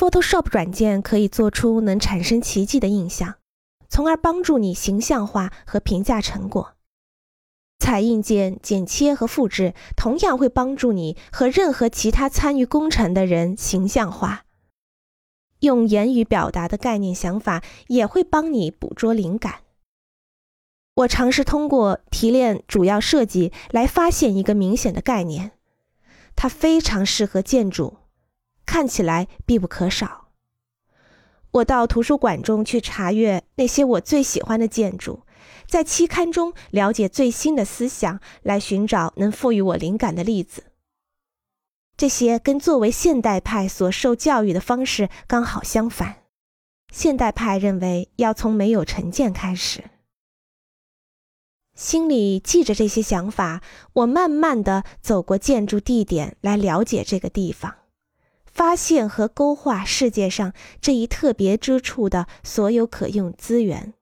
Photoshop 软件可以做出能产生奇迹的印象，从而帮助你形象化和评价成果。彩印件剪切和复制同样会帮助你和任何其他参与工程的人形象化。用言语表达的概念想法也会帮你捕捉灵感。我尝试通过提炼主要设计来发现一个明显的概念，它非常适合建筑，看起来必不可少。我到图书馆中去查阅那些我最喜欢的建筑。在期刊中了解最新的思想，来寻找能赋予我灵感的例子。这些跟作为现代派所受教育的方式刚好相反。现代派认为要从没有成见开始。心里记着这些想法，我慢慢的走过建筑地点，来了解这个地方，发现和勾画世界上这一特别之处的所有可用资源。